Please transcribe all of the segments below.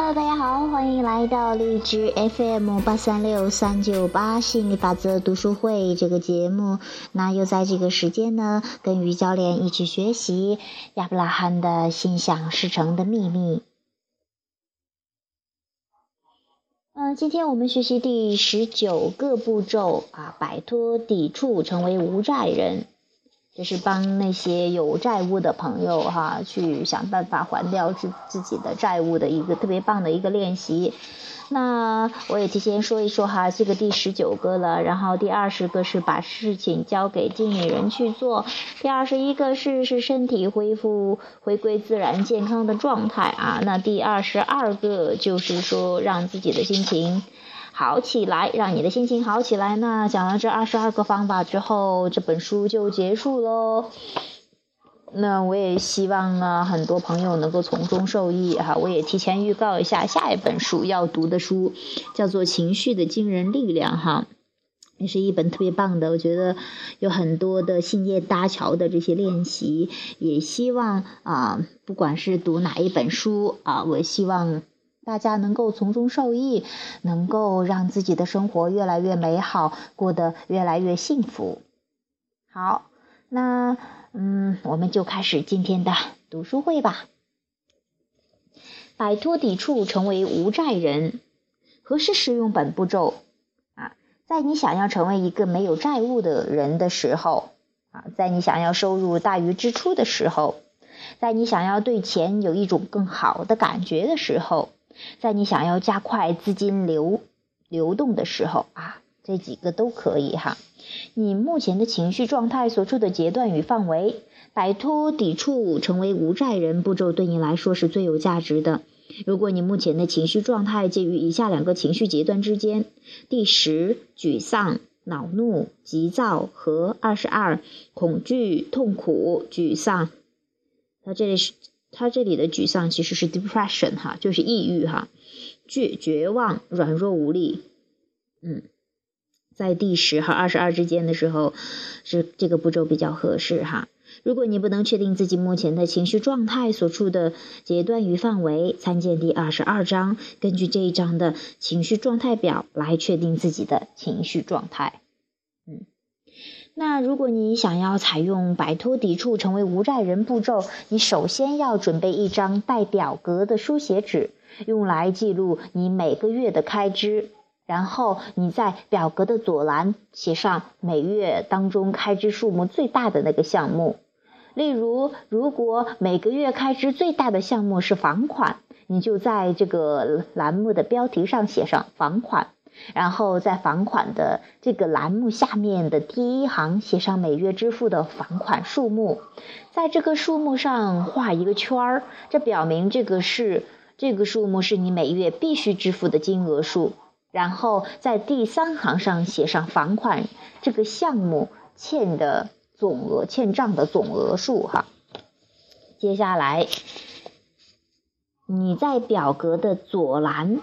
Hello，大家好，欢迎来到荔枝 FM 八三六三九八心理法则读书会这个节目。那又在这个时间呢，跟于教练一起学习亚伯拉罕的心想事成的秘密。嗯，今天我们学习第十九个步骤啊，摆脱抵触，成为无债人。就是帮那些有债务的朋友哈，去想办法还掉自自己的债务的一个特别棒的一个练习。那我也提前说一说哈，这个第十九个了，然后第二十个是把事情交给经理人去做，第二十一个是是身体恢复回归自然健康的状态啊，那第二十二个就是说让自己的心情。好起来，让你的心情好起来。那讲了这二十二个方法之后，这本书就结束喽。那我也希望呢，很多朋友能够从中受益哈。我也提前预告一下，下一本书要读的书叫做《情绪的惊人力量》哈，也是一本特别棒的。我觉得有很多的信念搭桥的这些练习，也希望啊，不管是读哪一本书啊，我希望。大家能够从中受益，能够让自己的生活越来越美好，过得越来越幸福。好，那嗯，我们就开始今天的读书会吧。摆脱抵触，成为无债人。何时使用本步骤？啊，在你想要成为一个没有债务的人的时候，啊，在你想要收入大于支出的时候，在你想要对钱有一种更好的感觉的时候。在你想要加快资金流流动的时候啊，这几个都可以哈。你目前的情绪状态所处的阶段与范围，摆脱抵触，成为无债人步骤对你来说是最有价值的。如果你目前的情绪状态介于以下两个情绪阶段之间：第十，沮丧、恼怒、急躁和二十二，恐惧、痛苦、沮丧。那这里是。他这里的沮丧其实是 depression 哈，就是抑郁哈，绝绝望、软弱无力。嗯，在第十和二十二之间的时候，是这个步骤比较合适哈。如果你不能确定自己目前的情绪状态所处的阶段与范围，参见第二十二章，根据这一章的情绪状态表来确定自己的情绪状态。那如果你想要采用摆脱抵触成为无债人步骤，你首先要准备一张带表格的书写纸，用来记录你每个月的开支。然后你在表格的左栏写上每月当中开支数目最大的那个项目。例如，如果每个月开支最大的项目是房款，你就在这个栏目的标题上写上房款。然后在房款的这个栏目下面的第一行写上每月支付的房款数目，在这个数目上画一个圈儿，这表明这个是这个数目是你每月必须支付的金额数。然后在第三行上写上房款这个项目欠的总额欠账的总额数哈。接下来你在表格的左栏。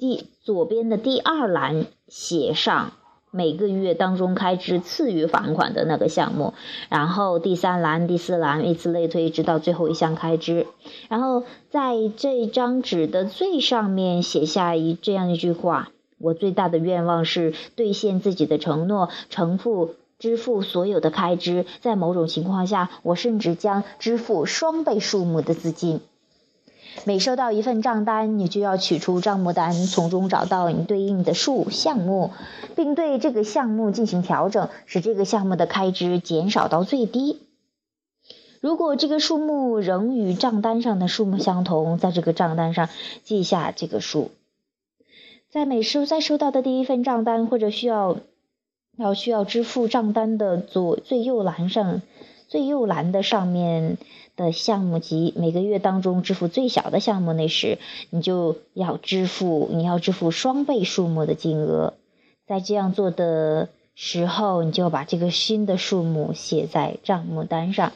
第左边的第二栏写上每个月当中开支次于房款的那个项目，然后第三栏、第四栏以此类推，直到最后一项开支。然后在这张纸的最上面写下一这样一句话：我最大的愿望是兑现自己的承诺，承付支付所有的开支。在某种情况下，我甚至将支付双倍数目的资金。每收到一份账单，你就要取出账目单，从中找到你对应的数项目，并对这个项目进行调整，使这个项目的开支减少到最低。如果这个数目仍与账单上的数目相同，在这个账单上记下这个数。在每收在收到的第一份账单或者需要要需要支付账单的左最右栏上。最右栏的上面的项目及每个月当中支付最小的项目那时，你就要支付你要支付双倍数目的金额。在这样做的时候，你就把这个新的数目写在账目单上。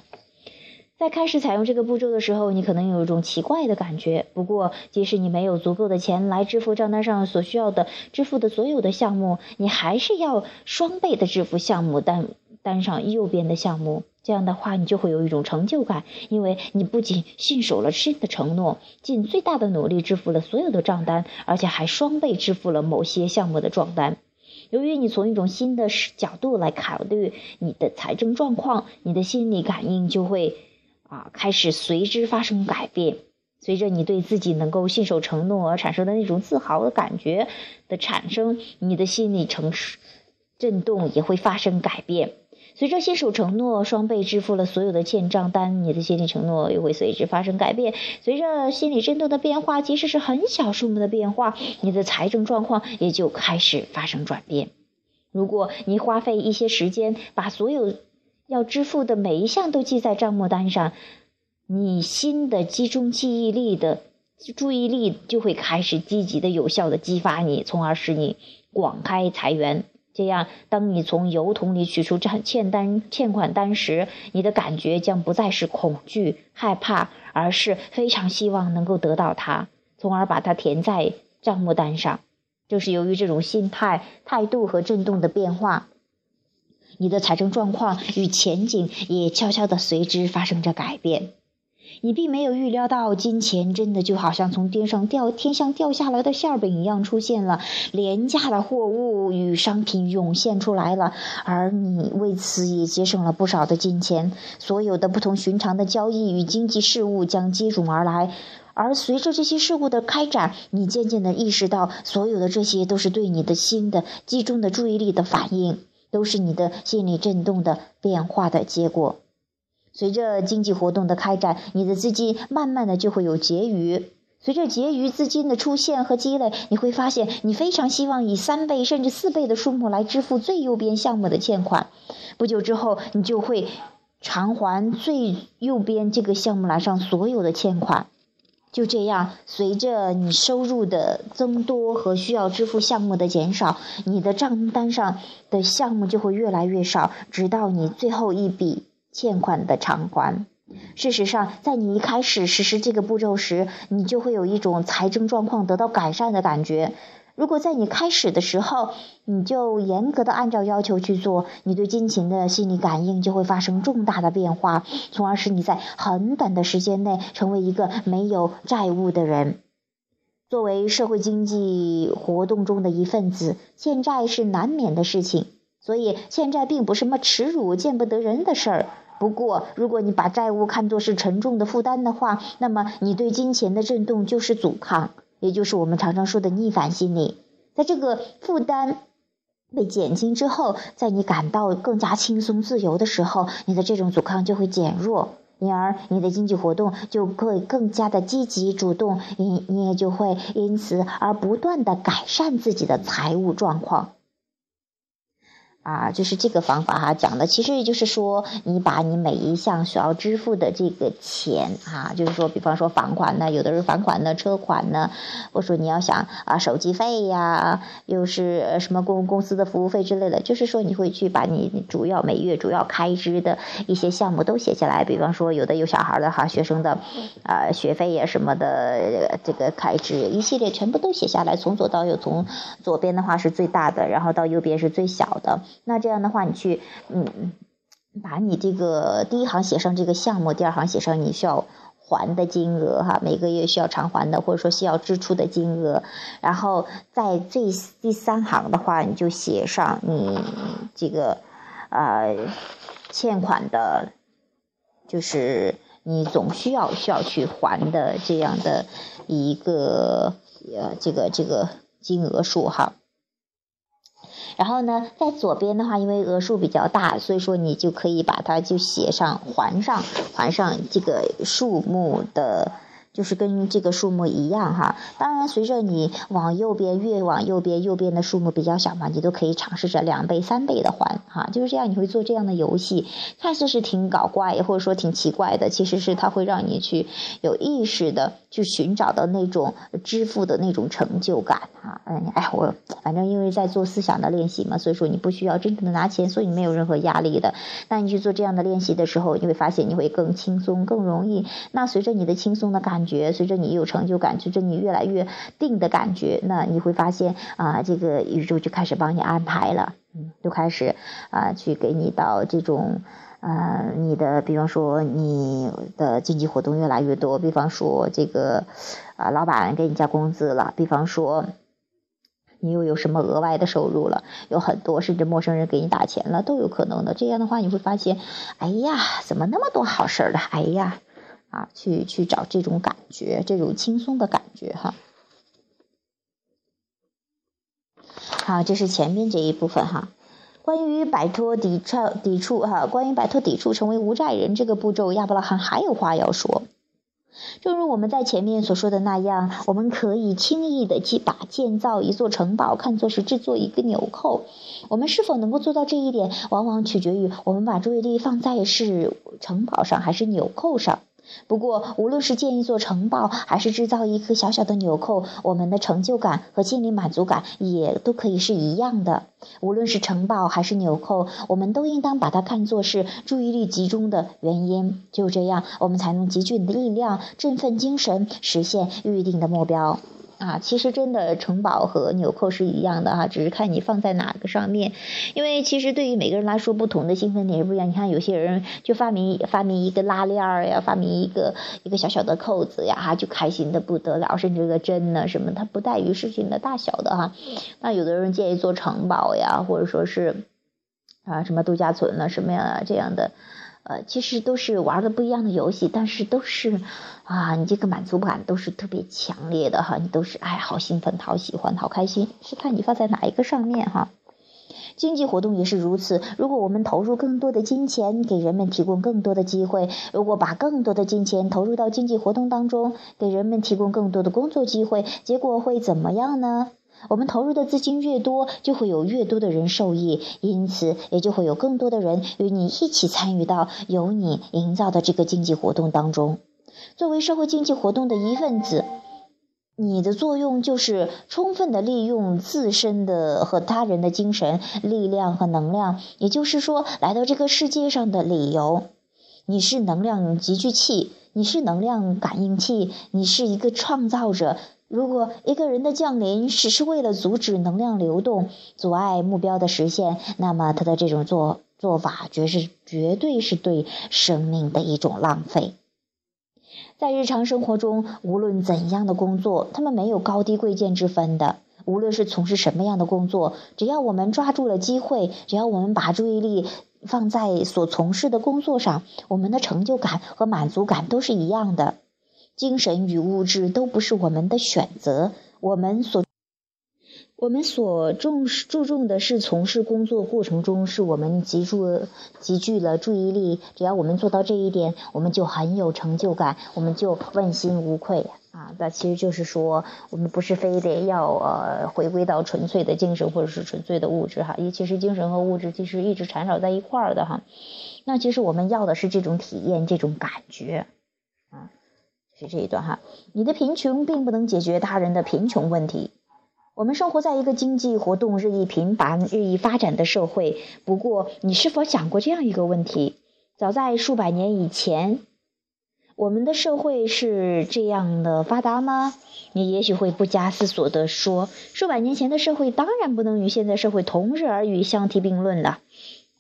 在开始采用这个步骤的时候，你可能有一种奇怪的感觉。不过，即使你没有足够的钱来支付账单上所需要的支付的所有的项目，你还是要双倍的支付项目单单上右边的项目。这样的话，你就会有一种成就感，因为你不仅信守了新的承诺，尽最大的努力支付了所有的账单，而且还双倍支付了某些项目的账单。由于你从一种新的角度来考虑你的财政状况，你的心理感应就会啊开始随之发生改变。随着你对自己能够信守承诺而产生的那种自豪的感觉的产生，你的心理承震动也会发生改变。随着信守承诺，双倍支付了所有的欠账单，你的心理承诺又会随之发生改变。随着心理震动的变化，即使是很小数目的变化，你的财政状况也就开始发生转变。如果你花费一些时间，把所有要支付的每一项都记在账目单上，你新的集中记忆力的注意力就会开始积极的、有效的激发你，从而使你广开财源。这样，当你从邮筒里取出欠欠单欠款单时，你的感觉将不再是恐惧、害怕，而是非常希望能够得到它，从而把它填在账目单上。就是由于这种心态、态度和震动的变化，你的财政状况与前景也悄悄地随之发生着改变。你并没有预料到，金钱真的就好像从天上掉天上掉下来的馅饼一样出现了，廉价的货物与商品涌现出来了，而你为此也节省了不少的金钱。所有的不同寻常的交易与经济事务将接踵而来，而随着这些事物的开展，你渐渐地意识到，所有的这些都是对你的心的集中的注意力的反应，都是你的心理震动的变化的结果。随着经济活动的开展，你的资金慢慢的就会有结余。随着结余资金的出现和积累，你会发现你非常希望以三倍甚至四倍的数目来支付最右边项目的欠款。不久之后，你就会偿还最右边这个项目栏上所有的欠款。就这样，随着你收入的增多和需要支付项目的减少，你的账单上的项目就会越来越少，直到你最后一笔。欠款的偿还。事实上，在你一开始实施这个步骤时，你就会有一种财政状况得到改善的感觉。如果在你开始的时候，你就严格的按照要求去做，你对金钱的心理感应就会发生重大的变化，从而使你在很短的时间内成为一个没有债务的人。作为社会经济活动中的一份子，欠债是难免的事情，所以欠债并不是什么耻辱、见不得人的事儿。不过，如果你把债务看作是沉重的负担的话，那么你对金钱的震动就是阻抗，也就是我们常常说的逆反心理。在这个负担被减轻之后，在你感到更加轻松自由的时候，你的这种阻抗就会减弱，因而你的经济活动就会更加的积极主动，你你也就会因此而不断的改善自己的财务状况。啊，就是这个方法哈，讲的其实也就是说，你把你每一项需要支付的这个钱啊，就是说，比方说房款呢，有的是房款呢，车款呢，或者说你要想啊，手机费呀，又是什么公公司的服务费之类的，就是说你会去把你主要每月主要开支的一些项目都写下来，比方说有的有小孩的哈，学生的啊学费呀什么的这个开支一系列全部都写下来，从左到右，从左边的话是最大的，然后到右边是最小的。那这样的话，你去，嗯，把你这个第一行写上这个项目，第二行写上你需要还的金额，哈，每个月需要偿还的或者说需要支出的金额，然后在这第三行的话，你就写上你这个，呃，欠款的，就是你总需要需要去还的这样的一个，呃，这个这个金额数，哈。然后呢，在左边的话，因为额数比较大，所以说你就可以把它就写上还上还上这个数目的。就是跟这个数目一样哈，当然随着你往右边越往右边，右边的数目比较小嘛，你都可以尝试着两倍、三倍的还哈，就是这样，你会做这样的游戏，看似是挺搞怪或者说挺奇怪的，其实是它会让你去有意识的去寻找到那种支付的那种成就感哈，嗯，哎，我反正因为在做思想的练习嘛，所以说你不需要真正的拿钱，所以你没有任何压力的。那你去做这样的练习的时候，你会发现你会更轻松、更容易。那随着你的轻松的感。觉随着你有成就感，随着你越来越定的感觉，那你会发现啊，这个宇宙就开始帮你安排了，嗯，就开始啊去给你到这种呃，你的，比方说你的经济活动越来越多，比方说这个，啊，老板给你加工资了，比方说你又有什么额外的收入了，有很多甚至陌生人给你打钱了，都有可能的。这样的话，你会发现，哎呀，怎么那么多好事儿的？哎呀，啊，去去找这种感觉，这种轻松的感觉，哈。好，这是前面这一部分哈。关于摆脱抵触抵触哈，关于摆脱抵触成为无债人这个步骤，亚伯拉罕还有话要说。正如我们在前面所说的那样，我们可以轻易的去把建造一座城堡看作是制作一个纽扣。我们是否能够做到这一点，往往取决于我们把注意力放在是城堡上还是纽扣上。不过，无论是建一座城堡，还是制造一颗小小的纽扣，我们的成就感和心理满足感也都可以是一样的。无论是城堡还是纽扣，我们都应当把它看作是注意力集中的原因。就这样，我们才能集聚力量，振奋精神，实现预定的目标。啊，其实真的城堡和纽扣是一样的哈，只是看你放在哪个上面。因为其实对于每个人来说，不同的兴奋点是不一样。你看有些人就发明发明一个拉链儿呀，发明一个一个小小的扣子呀，哈，就开心的不得了。甚至这个针呢什么，它不在于事情的大小的哈。那有的人建一座城堡呀，或者说是啊什么度假村呢什么呀这样的。呃，其实都是玩的不一样的游戏，但是都是啊，你这个满足感都是特别强烈的哈，你都是哎，好兴奋，好喜欢，好开心，是看你放在哪一个上面哈。经济活动也是如此，如果我们投入更多的金钱，给人们提供更多的机会；如果把更多的金钱投入到经济活动当中，给人们提供更多的工作机会，结果会怎么样呢？我们投入的资金越多，就会有越多的人受益，因此也就会有更多的人与你一起参与到由你营造的这个经济活动当中。作为社会经济活动的一份子，你的作用就是充分的利用自身的和他人的精神力量和能量，也就是说，来到这个世界上的理由。你是能量集聚器，你是能量感应器，你是一个创造者。如果一个人的降临只是为了阻止能量流动、阻碍目标的实现，那么他的这种做做法绝是绝对是对生命的一种浪费。在日常生活中，无论怎样的工作，他们没有高低贵贱之分的。无论是从事什么样的工作，只要我们抓住了机会，只要我们把注意力放在所从事的工作上，我们的成就感和满足感都是一样的。精神与物质都不是我们的选择，我们所我们所重视注重的是从事工作过程中，是我们集中集聚了注意力。只要我们做到这一点，我们就很有成就感，我们就问心无愧啊！那其实就是说，我们不是非得要呃回归到纯粹的精神或者是纯粹的物质哈，其实精神和物质其实一直缠绕在一块儿的哈。那其实我们要的是这种体验，这种感觉。是这一段哈，你的贫穷并不能解决他人的贫穷问题。我们生活在一个经济活动日益频繁、日益发展的社会。不过，你是否想过这样一个问题？早在数百年以前，我们的社会是这样的发达吗？你也许会不加思索地说：数百年前的社会当然不能与现在社会同日而语、相提并论了。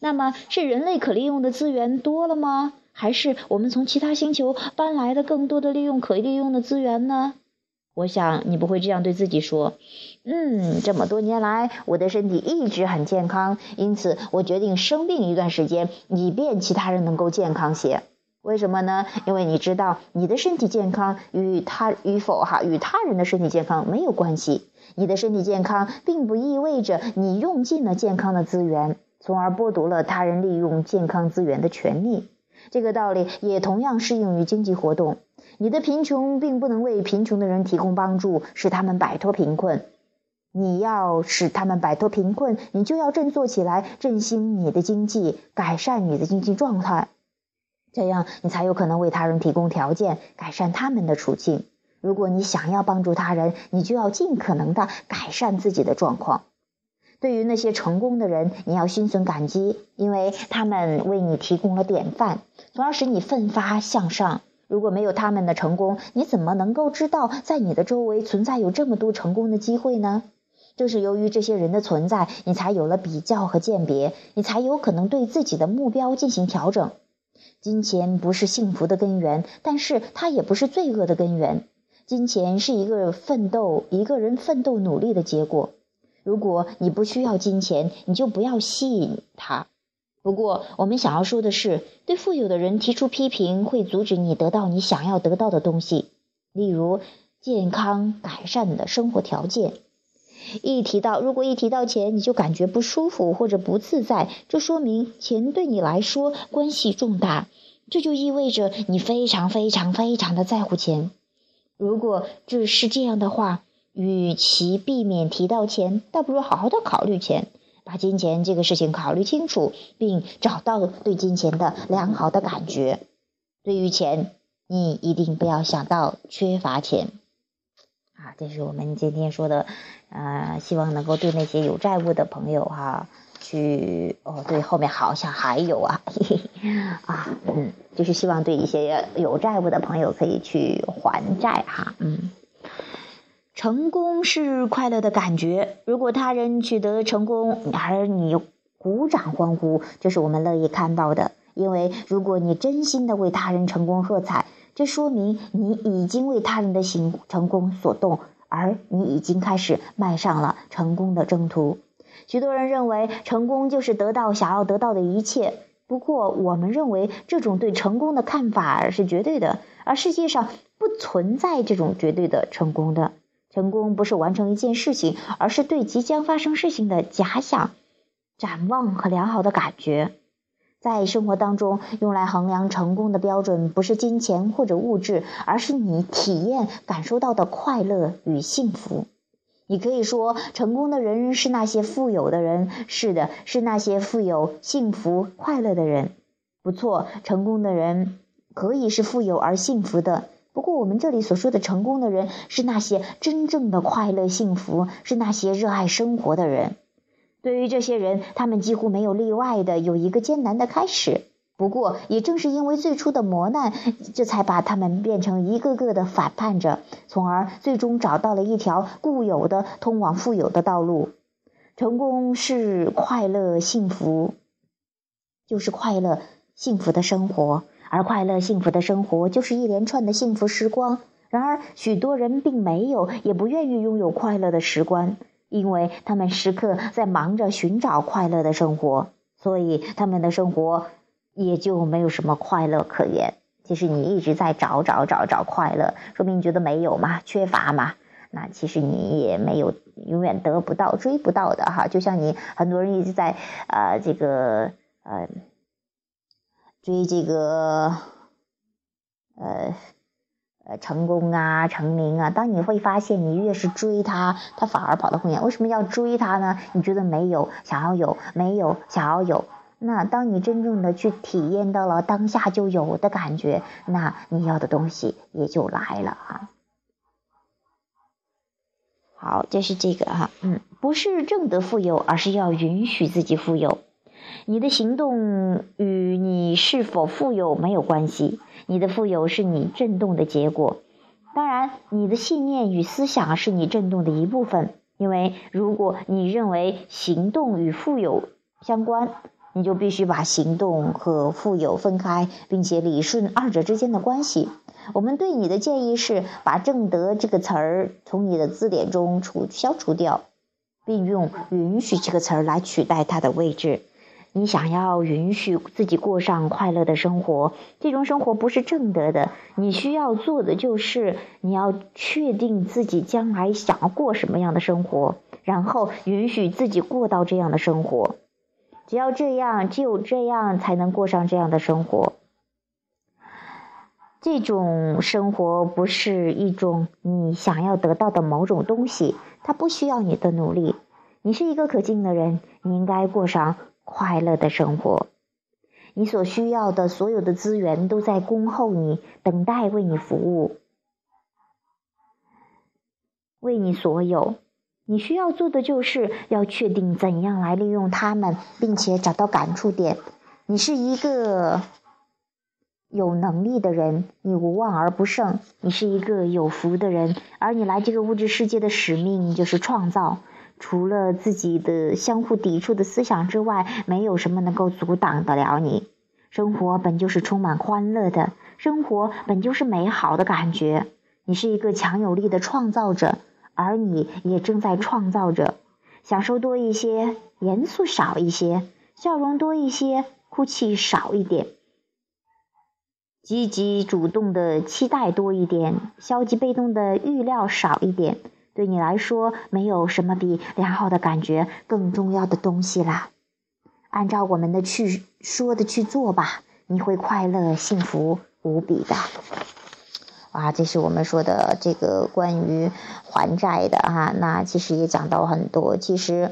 那么，是人类可利用的资源多了吗？还是我们从其他星球搬来的更多的利用可利用的资源呢？我想你不会这样对自己说。嗯，这么多年来，我的身体一直很健康，因此我决定生病一段时间，以便其他人能够健康些。为什么呢？因为你知道，你的身体健康与他与否哈，与他人的身体健康没有关系。你的身体健康并不意味着你用尽了健康的资源，从而剥夺了他人利用健康资源的权利。这个道理也同样适用于经济活动。你的贫穷并不能为贫穷的人提供帮助，使他们摆脱贫困。你要使他们摆脱贫困，你就要振作起来，振兴你的经济，改善你的经济状态，这样你才有可能为他人提供条件，改善他们的处境。如果你想要帮助他人，你就要尽可能的改善自己的状况。对于那些成功的人，你要心存感激，因为他们为你提供了典范，从而使你奋发向上。如果没有他们的成功，你怎么能够知道在你的周围存在有这么多成功的机会呢？正是由于这些人的存在，你才有了比较和鉴别，你才有可能对自己的目标进行调整。金钱不是幸福的根源，但是它也不是罪恶的根源。金钱是一个奋斗，一个人奋斗努力的结果。如果你不需要金钱，你就不要吸引它。不过，我们想要说的是，对富有的人提出批评，会阻止你得到你想要得到的东西，例如健康、改善的生活条件。一提到，如果一提到钱，你就感觉不舒服或者不自在，这说明钱对你来说关系重大。这就意味着你非常非常非常的在乎钱。如果这是这样的话，与其避免提到钱，倒不如好好的考虑钱，把金钱这个事情考虑清楚，并找到对金钱的良好的感觉。对于钱，你一定不要想到缺乏钱。啊，这是我们今天说的，呃，希望能够对那些有债务的朋友哈，去哦，对，后面好像还有啊，啊，嗯，就是希望对一些有债务的朋友可以去还债哈，嗯，成功是快乐的感觉，如果他人取得成功而你鼓掌欢呼，这是我们乐意看到的，因为如果你真心的为他人成功喝彩。这说明你已经为他人的行成功所动，而你已经开始迈上了成功的征途。许多人认为成功就是得到想要得到的一切，不过我们认为这种对成功的看法是绝对的，而世界上不存在这种绝对的成功的。成功不是完成一件事情，而是对即将发生事情的假想、展望和良好的感觉。在生活当中，用来衡量成功的标准不是金钱或者物质，而是你体验感受到的快乐与幸福。你可以说，成功的人是那些富有的人，是的，是那些富有、幸福、快乐的人。不错，成功的人可以是富有而幸福的。不过，我们这里所说的成功的人，是那些真正的快乐、幸福，是那些热爱生活的人。对于这些人，他们几乎没有例外的有一个艰难的开始。不过，也正是因为最初的磨难，这才把他们变成一个个的反叛者，从而最终找到了一条固有的通往富有的道路。成功是快乐幸福，就是快乐幸福的生活，而快乐幸福的生活就是一连串的幸福时光。然而，许多人并没有，也不愿意拥有快乐的时光。因为他们时刻在忙着寻找快乐的生活，所以他们的生活也就没有什么快乐可言。其实你一直在找找找找快乐，说明你觉得没有嘛，缺乏嘛。那其实你也没有永远得不到、追不到的哈。就像你很多人一直在呃这个呃追这个呃。呃，成功啊，成名啊，当你会发现，你越是追他，他反而跑得更远。为什么要追他呢？你觉得没有，想要有，没有，想要有。那当你真正的去体验到了当下就有的感觉，那你要的东西也就来了哈。好，这是这个哈，嗯，不是正得富有，而是要允许自己富有。你的行动与你是否富有没有关系，你的富有是你震动的结果。当然，你的信念与思想是你震动的一部分。因为如果你认为行动与富有相关，你就必须把行动和富有分开，并且理顺二者之间的关系。我们对你的建议是，把“正德”这个词儿从你的字典中除消除掉，并用“允许”这个词儿来取代它的位置。你想要允许自己过上快乐的生活，这种生活不是正德的。你需要做的就是，你要确定自己将来想要过什么样的生活，然后允许自己过到这样的生活。只要这样，只有这样才能过上这样的生活。这种生活不是一种你想要得到的某种东西，它不需要你的努力。你是一个可敬的人，你应该过上。快乐的生活，你所需要的所有的资源都在恭候你，等待为你服务，为你所有。你需要做的就是要确定怎样来利用他们，并且找到感触点。你是一个有能力的人，你无往而不胜。你是一个有福的人，而你来这个物质世界的使命就是创造。除了自己的相互抵触的思想之外，没有什么能够阻挡得了你。生活本就是充满欢乐的，生活本就是美好的感觉。你是一个强有力的创造者，而你也正在创造着。享受多一些，严肃少一些；笑容多一些，哭泣少一点。积极主动的期待多一点，消极被动的预料少一点。对你来说，没有什么比良好的感觉更重要的东西啦。按照我们的去说的去做吧，你会快乐幸福无比的。啊，这是我们说的这个关于还债的啊。那其实也讲到很多，其实。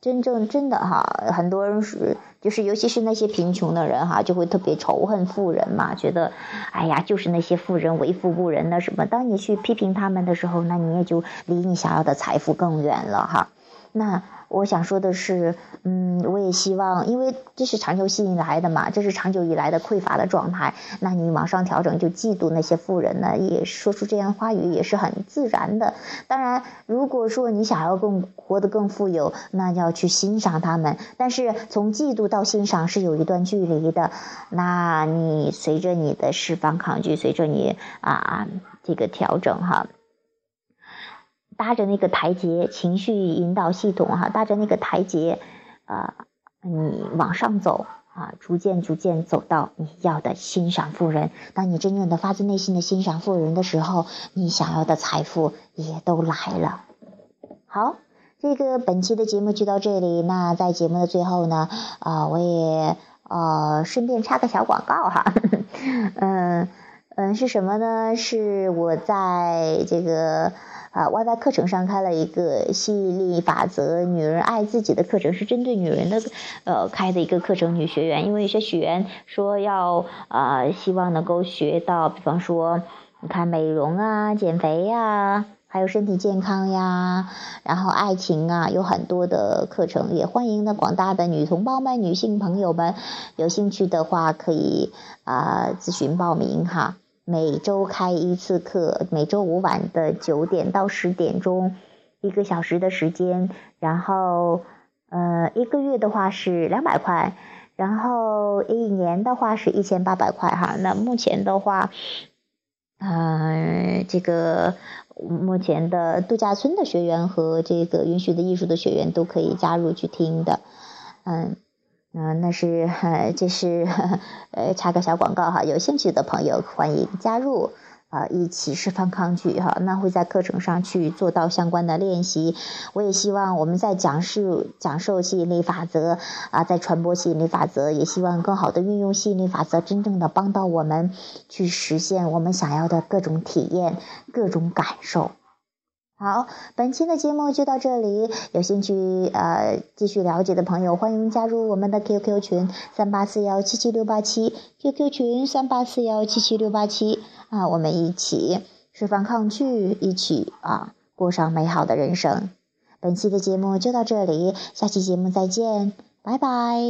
真正真的哈，很多人是就是，尤其是那些贫穷的人哈，就会特别仇恨富人嘛，觉得，哎呀，就是那些富人为富不仁的什么。当你去批评他们的时候，那你也就离你想要的财富更远了哈。那。我想说的是，嗯，我也希望，因为这是长久吸引来的嘛，这是长久以来的匮乏的状态。那你往上调整，就嫉妒那些富人呢，也说出这样话语也是很自然的。当然，如果说你想要更活得更富有，那要去欣赏他们。但是从嫉妒到欣赏是有一段距离的。那你随着你的释放抗拒，随着你啊这个调整哈。搭着那个台阶，情绪引导系统哈，搭着那个台阶，啊，你往上走啊，逐渐逐渐走到你要的欣赏富人。当你真正的发自内心的欣赏富人的时候，你想要的财富也都来了。好，这个本期的节目就到这里。那在节目的最后呢，啊，我也呃顺便插个小广告哈，嗯 嗯，是什么呢？是我在这个。啊，YY 课程上开了一个吸引力法则女人爱自己的课程，是针对女人的，呃，开的一个课程。女学员，因为有些学员说要啊，希望能够学到，比方说，你看美容啊、减肥呀，还有身体健康呀，然后爱情啊，有很多的课程，也欢迎的广大的女同胞们、女性朋友们，有兴趣的话可以啊咨询报名哈。每周开一次课，每周五晚的九点到十点钟，一个小时的时间。然后，呃，一个月的话是两百块，然后一年的话是一千八百块哈。那目前的话，呃，这个目前的度假村的学员和这个允许的艺术的学员都可以加入去听的，嗯。嗯，那是，这是，呃，插个小广告哈，有兴趣的朋友欢迎加入，啊，一起释放抗拒哈。那会在课程上去做到相关的练习。我也希望我们在讲述、讲授吸引力法则啊，在传播吸引力法则，也希望更好的运用吸引力法则，真正的帮到我们去实现我们想要的各种体验、各种感受。好，本期的节目就到这里。有兴趣呃继续了解的朋友，欢迎加入我们的 QQ 群三八四幺七七六八七，QQ 群三八四幺七七六八七啊，我们一起释放抗拒，一起啊过上美好的人生。本期的节目就到这里，下期节目再见，拜拜。